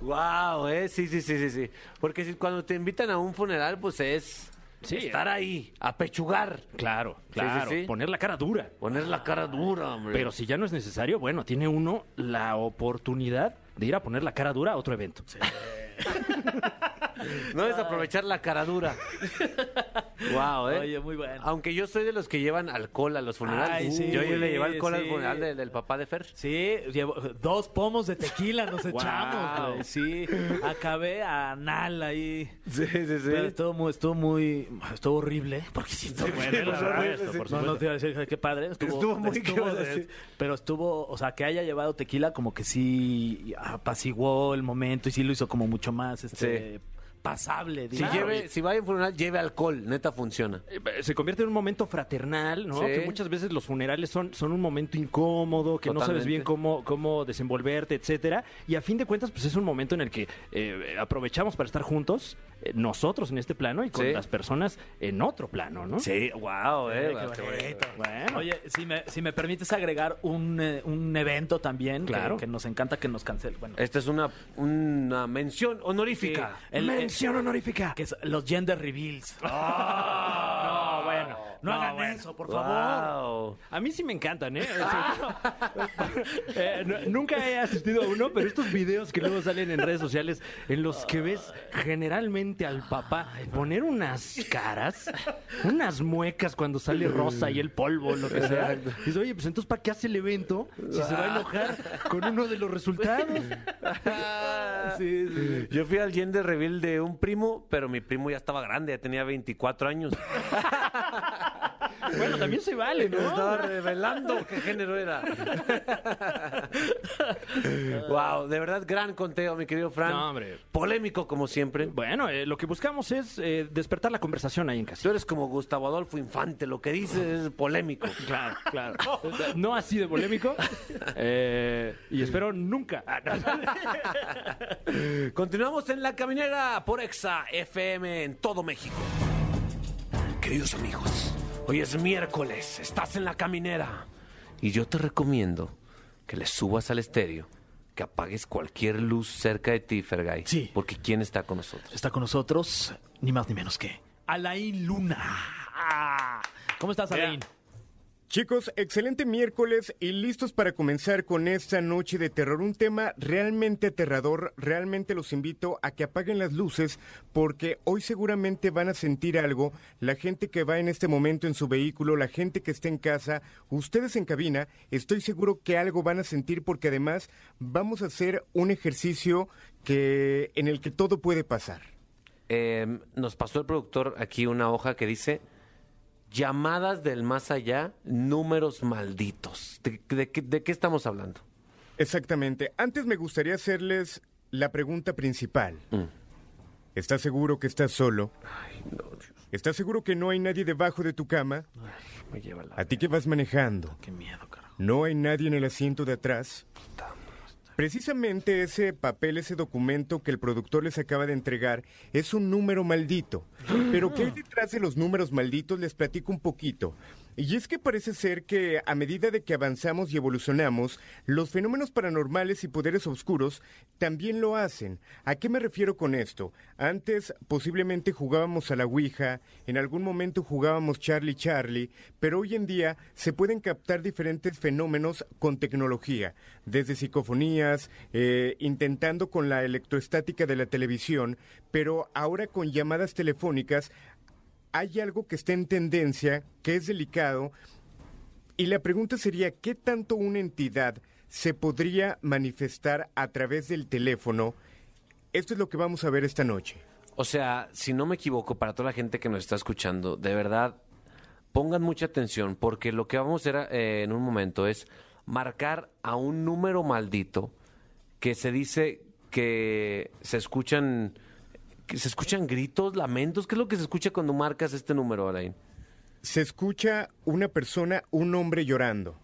wow, eh, sí, sí, sí, sí, sí. Porque si cuando te invitan a un funeral, pues es Sí, estar ahí, apechugar, Claro, sí, claro. sí. Poner la cara dura. poner la cara dura, hombre. Pero si ya no es necesario, bueno, tiene uno la oportunidad de ir a poner la cara dura a otro evento. no es aprovechar la cara dura. Wow, ¿eh? Oye, muy bueno. Aunque yo soy de los que llevan alcohol a los funerales. Ay, sí, yo le llevé alcohol al sí. funeral de- del papá de Fer. Sí, llevo dos pomos de tequila nos Wow. echamos, güey. Sí, acabé a Nal ahí. Sí, sí, sí. Pero estuvo muy, estuvo muy, estuvo horrible. Porque sí, estuvo bueno, esto, por No, no te iba a decir qué padre. Estuvo, Estuvo muy estuvo- sí. Pero estuvo, o sea, que haya llevado tequila como que sí apaciguó el momento y sí lo hizo como mucho más este, pasable. Si, digamos. lleve, si va a un funeral, lleve alcohol. Neta funciona. Eh, Se convierte en un momento fraternal, ¿no? Sí. Que muchas veces los funerales son, son un momento incómodo, que no sabes bien cómo, cómo desenvolverte, etcétera. Y a fin de cuentas, pues es un momento en el que eh, aprovechamos para estar juntos, eh, nosotros en este plano y con Sí. las personas en otro plano, ¿no? Sí, wow, eh. qué bonito. Bueno. Oye, si me, si me permites agregar un, eh, un evento también Claro. que, nos encanta que nos cancele. Bueno, Esta es una, una mención sí, honorífica. el- Mención honorífica. que es los gender reveals. No, bueno. No, hagan bueno. eso, por favor. Wow. A mí sí me encantan, ¿eh? Eh, no- nunca he asistido a uno, pero estos videos que luego salen en redes sociales en los que ves generalmente al papá poner unas caras, unas muecas cuando sale rosa y el polvo, lo que sea. Dices, oye, pues entonces ¿para qué hace el evento si se va a enojar con uno de los resultados? Sí, sí. Yo fui al gender reveal de un primo, pero mi primo ya estaba grande, ya tenía 24 años. Bueno, también se vale, Me ¿no? estaba revelando qué género era. wow, de verdad, gran conteo, mi querido Fran. No, hombre. Polémico, como siempre. Bueno, eh, lo que buscamos es eh, despertar la conversación ahí en casa. Tú eres como Gustavo Adolfo Infante, lo que dices es polémico. Claro, claro. No así de polémico. eh, y espero nunca. Ah. Continuamos en La Caminera por Exa FM en todo México. Queridos amigos, hoy es miércoles, estás en La Caminera. Y yo te recomiendo que le subas al estéreo, que apagues cualquier luz cerca de ti, Fergay. Sí. Porque ¿quién está con nosotros? Está con nosotros, ni más ni menos que Alain Luna. Ah, ¿Cómo estás, Alain? Chicos, excelente miércoles y listos para comenzar con esta noche de terror. Un tema realmente aterrador. Realmente los invito a que apaguen las luces porque hoy seguramente van a sentir algo. La gente que va en este momento en su vehículo, la gente que está en casa, ustedes en cabina, estoy seguro que algo van a sentir porque además vamos a hacer un ejercicio que en el que todo puede pasar. Eh, nos pasó el productor aquí una hoja que dice llamadas del más allá, números malditos. ¿De, de qué- de qué estamos hablando? Exactamente. Antes me gustaría hacerles la pregunta principal. ¿Estás seguro que estás solo? ¿Estás seguro que no hay nadie debajo de tu cama? Me lleva la... ¿A ti que vas manejando? Qué miedo, carajo. ¿No hay nadie en el asiento de atrás? Precisamente ese papel, ese documento que el productor les acaba de entregar, es un número maldito. Pero ¿qué hay detrás de los números malditos? Les platico un poquito. Y es que parece ser que a medida de que avanzamos y evolucionamos, los fenómenos paranormales y poderes oscuros también lo hacen. ¿A qué me refiero con esto? Antes posiblemente jugábamos a la Ouija, en algún momento jugábamos Charlie Charlie, pero hoy en día se pueden captar diferentes fenómenos con tecnología, desde psicofonías, eh, intentando con la electroestática de la televisión, pero ahora con llamadas telefónicas hay algo que está en tendencia, que es delicado, y la pregunta sería, ¿qué tanto una entidad se podría manifestar a través del teléfono? Esto es lo que vamos a ver esta noche. O sea, si no me equivoco, para toda la gente que nos está escuchando, de verdad, pongan mucha atención, porque lo que vamos a hacer eh, en un momento es marcar a un número maldito que se dice que se escuchan, que se escuchan gritos, lamentos. ¿Qué es lo que se escucha cuando marcas este número, Alain? Se escucha una persona, un hombre llorando.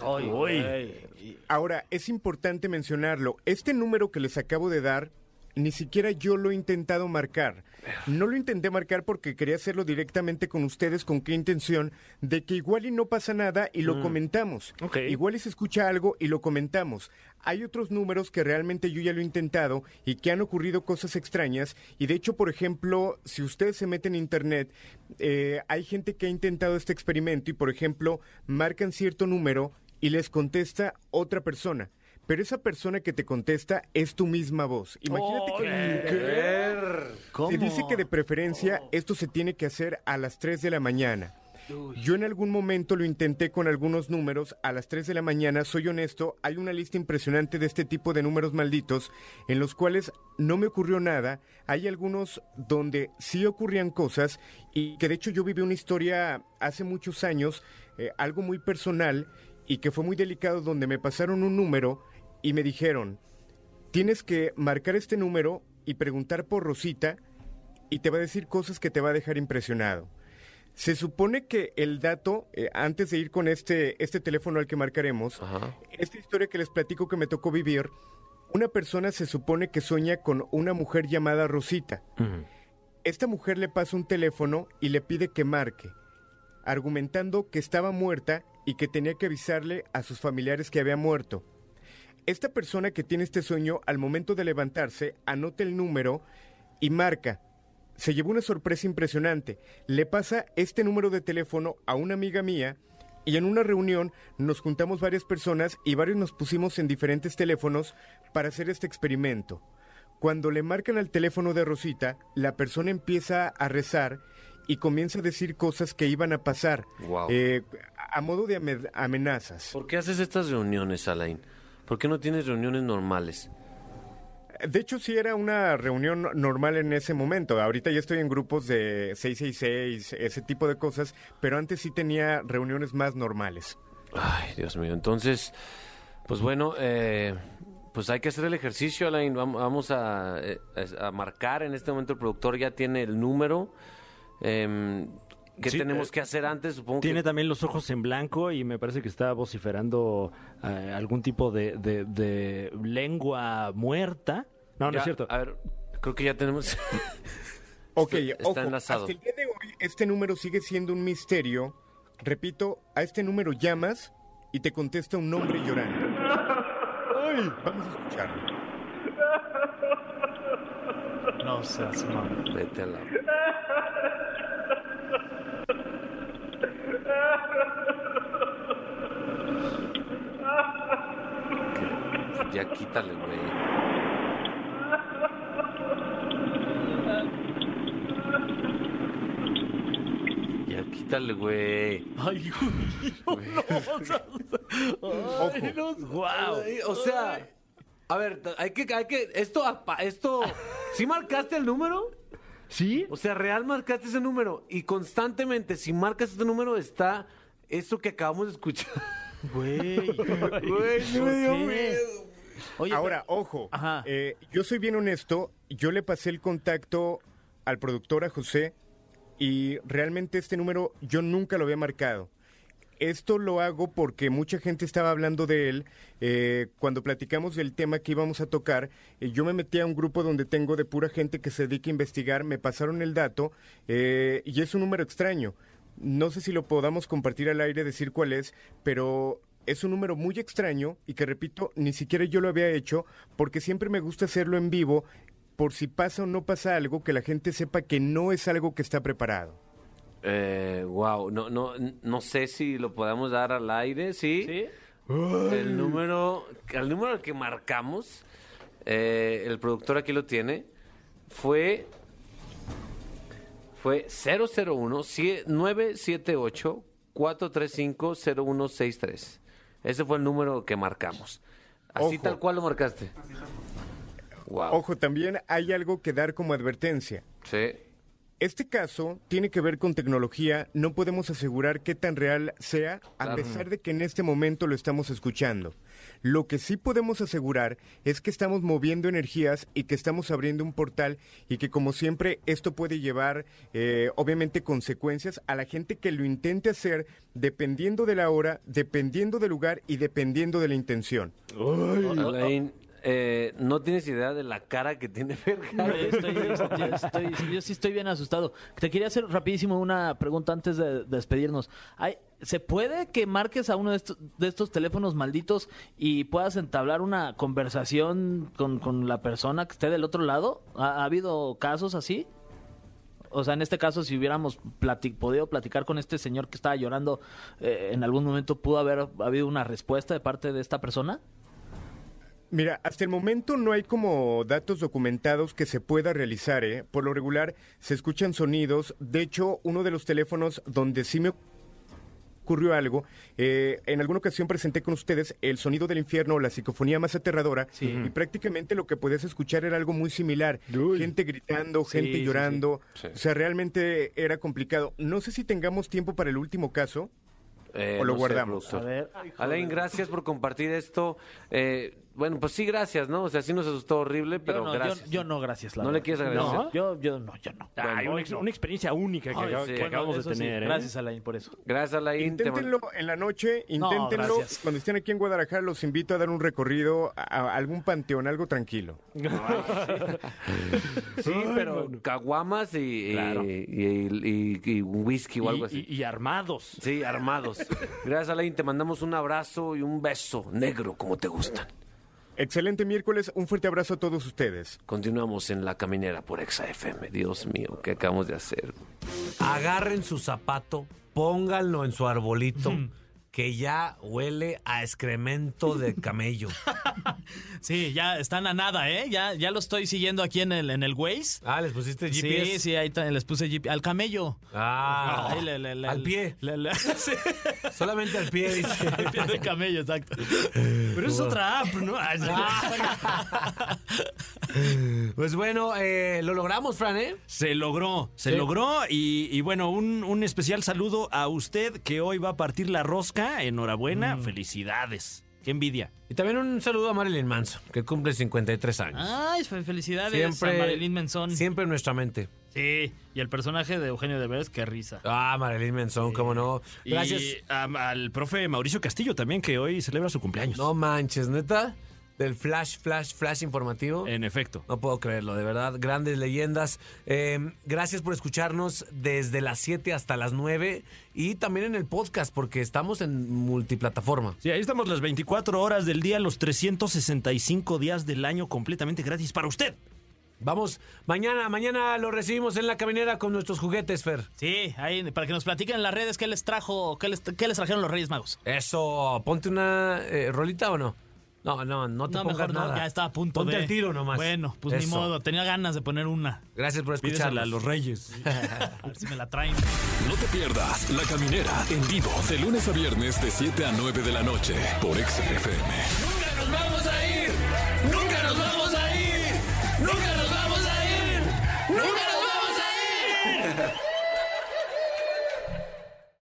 Ay. Ahora, es importante mencionarlo. Este número que les acabo de dar, ni siquiera yo lo he intentado marcar. No lo intenté marcar porque quería hacerlo directamente con ustedes. ¿Con qué intención? De que igual y no pasa nada y lo comentamos. Ok. Igual y se escucha algo y lo comentamos. Hay otros números que realmente yo ya lo he intentado y que han ocurrido cosas extrañas. Y de hecho, por ejemplo, si ustedes se meten en internet, eh, hay gente que ha intentado este experimento y, por ejemplo, marcan cierto número y les contesta otra persona. Pero esa persona que te contesta es tu misma voz. Imagínate que... ¿Cómo? Se dice que de preferencia esto se tiene que hacer a las 3 de la mañana. Yo en algún momento lo intenté con algunos números a las 3 de la mañana, soy honesto, hay una lista impresionante de este tipo de números malditos en los cuales no me ocurrió nada, hay algunos donde sí ocurrían cosas y que de hecho yo viví una historia hace muchos años, eh, algo muy personal y que fue muy delicado donde me pasaron un número y me dijeron, tienes que marcar este número y preguntar por Rosita y te va a decir cosas que te va a dejar impresionado. Se supone que el dato, eh, antes de ir con este, este teléfono al que marcaremos, esta historia que les platico que me tocó vivir, una persona se supone que sueña con una mujer llamada Rosita. Esta mujer le pasa un teléfono y le pide que marque, argumentando que estaba muerta y que tenía que avisarle a sus familiares que había muerto. Esta persona que tiene este sueño, al momento de levantarse, anota el número y marca. Se llevó una sorpresa impresionante. Le pasa este número de teléfono a una amiga mía y en una reunión nos juntamos varias personas y varios nos pusimos en diferentes teléfonos para hacer este experimento. Cuando le marcan al teléfono de Rosita, la persona empieza a rezar y comienza a decir cosas que iban a pasar, Guau. eh, a modo de ame- amenazas. ¿Por qué haces estas reuniones, Alain? ¿Por qué no tienes reuniones normales? De hecho, sí era una reunión normal en ese momento. Ahorita ya estoy en grupos de 666, ese tipo de cosas, pero antes sí tenía reuniones más normales. Ay, Dios mío. Entonces, pues bueno, eh, pues hay que hacer el ejercicio, Alain. Vam- Vamos a, eh, a marcar. En este momento el productor ya tiene el número. Em, ¿Qué Sí, tenemos eh, que hacer antes? Supongo Tiene que... también los ojos en blanco y me parece que está vociferando eh, algún tipo de, de- de lengua muerta. No, no Ya, es cierto. A ver, creo que ya tenemos... Ok, Está ojo, enlazado. hasta el día de hoy este número sigue siendo un misterio. Repito, a este número llamas y te contesta un hombre llorando. Ay, vamos a escucharlo. No seas mamá. Vete a la... Ya quítale, güey. Ya quítale, güey. Ay, güey. No, no. Guau. Ay, O sea, a ver, hay que, hay que, esto, apa- esto, ¿sí marcaste el número? ¿Sí? O sea, real marcaste ese número y constantemente, si marcas este número, está eso que acabamos de escuchar. Güey. Güey, me dio miedo. Oye, Ahora, ojo, eh, yo soy bien honesto, yo le pasé el contacto al productor, a José, y realmente este número yo nunca lo había marcado. Esto lo hago porque mucha gente estaba hablando de él. eh, cuando platicamos del tema que íbamos a tocar, eh, yo me metí a un grupo donde tengo de pura gente que se dedica a investigar, me pasaron el dato eh, y es un número extraño. No sé si lo podamos compartir al aire, decir cuál es, pero es un número muy extraño y que repito, ni siquiera yo lo había hecho porque siempre me gusta hacerlo en vivo por si pasa o no pasa algo, que la gente sepa que no es algo que está preparado. Eh, wow, no, no, no sé si lo podemos dar al aire, ¿sí? ¿Sí? El número, el número que marcamos, eh, el productor aquí lo tiene, fue fue 001 sie- 978 435 0163. Ese fue el número que marcamos. Así Ojo. tal cual lo marcaste. Wow. Ojo, también hay algo que dar como advertencia. Sí. Este caso tiene que ver con tecnología, no podemos asegurar qué tan real sea, a Claro. pesar de que en este momento lo estamos escuchando. Lo que sí podemos asegurar es que estamos moviendo energías y que estamos abriendo un portal y que como siempre esto puede llevar eh, obviamente consecuencias a la gente que lo intente hacer dependiendo de la hora, dependiendo del lugar y dependiendo de la intención. Alain, eh, no tienes idea de la cara que tiene estoy- yo, estoy- yo sí estoy bien asustado. Te quería hacer rapidísimo una pregunta antes de, de despedirnos. Hay- ¿Se puede que marques a uno de estos, de estos teléfonos malditos y puedas entablar una conversación con, con la persona que esté del otro lado? ¿Ha, ha habido casos así? O sea, en este caso, si hubiéramos podido platicar con este señor que estaba llorando, eh, en algún momento pudo haber habido una respuesta de parte de esta persona. Mira, hasta el momento no hay como datos documentados que se pueda realizar, ¿eh? Por lo regular se escuchan sonidos. De hecho, uno de los teléfonos donde sí me ocurrió algo, eh, en alguna ocasión presenté con ustedes el sonido del infierno o la psicofonía más aterradora y prácticamente lo que podías escuchar era algo muy similar. Gente gritando, gente sí, llorando. O sea, realmente era complicado. No sé si tengamos tiempo para el último caso. Eh, ¿O lo no sé, guardamos? productor. A ver. Alain, gracias por compartir esto. Eh, bueno, pues sí, gracias, ¿no? O sea, sí nos asustó horrible, pero yo no, yo- gracias. Yo, no, gracias. la ¿No le quieres agradecer? No, yo, yo no, yo no. Ay, una, ex- una experiencia única que, Ay, acab- sí. que Bueno, acabamos de eso sí, tener. ¿eh? Gracias, Alain, por eso. Gracias, Alain. Inténtenlo en la noche, inténtenlo. gracias. Cuando estén aquí en Guadalajara, los invito a dar un recorrido a, algún panteón, algo tranquilo. Sí, pero caguamas y, y- Claro. y, y- y- y un whisky o algo Y, así. y- y armados. Sí, armados. Gracias, Alain. Te mandamos un abrazo y un beso negro, como te gustan. Excelente miércoles, un fuerte abrazo a todos ustedes. Continuamos en la caminera por Exa FM. Dios mío, ¿qué acabamos de hacer? Agarren su zapato, pónganlo en su arbolito, que ya huele a excremento de camello. Sí, ya están a nada, ¿eh? Ya, ya lo estoy siguiendo aquí en el, en el Waze. Ah, ¿les pusiste Sí, GPS? sí, ahí ta- les puse GPS. Al camello. Ah, Ahí le- le- le- al pie. sí, Solamente al pie, dice. al pie del camello, exacto. Pero es otra app, ¿no? Sí. Pues bueno, eh, lo logramos, Fran, ¿eh? Se logró, se Sí. logró. Y, y bueno, un, un especial saludo a usted que hoy va a partir la rosca. Enhorabuena, Mm. felicidades. Qué envidia. Y también un saludo a Marilyn Manson, que cumple 53 años. Ay, fe- felicidades siempre, a Marilyn Manson. Siempre en nuestra mente. Sí, y el personaje de Eugenio Derbez, qué risa. Ah, Marilyn Manson, cómo no. Gracias. Y al profe Mauricio Castillo también, que hoy celebra su cumpleaños. No manches, neta. Del flash, flash, flash informativo. En efecto. No puedo creerlo, de verdad. Grandes leyendas. Eh, gracias por escucharnos desde las 7 hasta las 9 y también en el podcast porque estamos en multiplataforma. Sí, ahí estamos las 24 horas del día, los 365 días del año completamente gratis para usted. Vamos, mañana, mañana lo recibimos en la caminera con nuestros juguetes, Fer. Sí, ahí, para que nos platiquen en las redes qué les trajo, qué les, qué les trajeron los Reyes Magos. Eso, ponte una eh, rolita o no. No, no, no te No, pongas mejor no, nada. ya está a punto Ponte de... el tiro nomás. Bueno, pues ni modo, tenía ganas de poner una. Gracias por escucharnos. a los reyes. A ver si me la traen. No te pierdas La Caminera en vivo de lunes a viernes de 7 a 9 de la noche por XFM.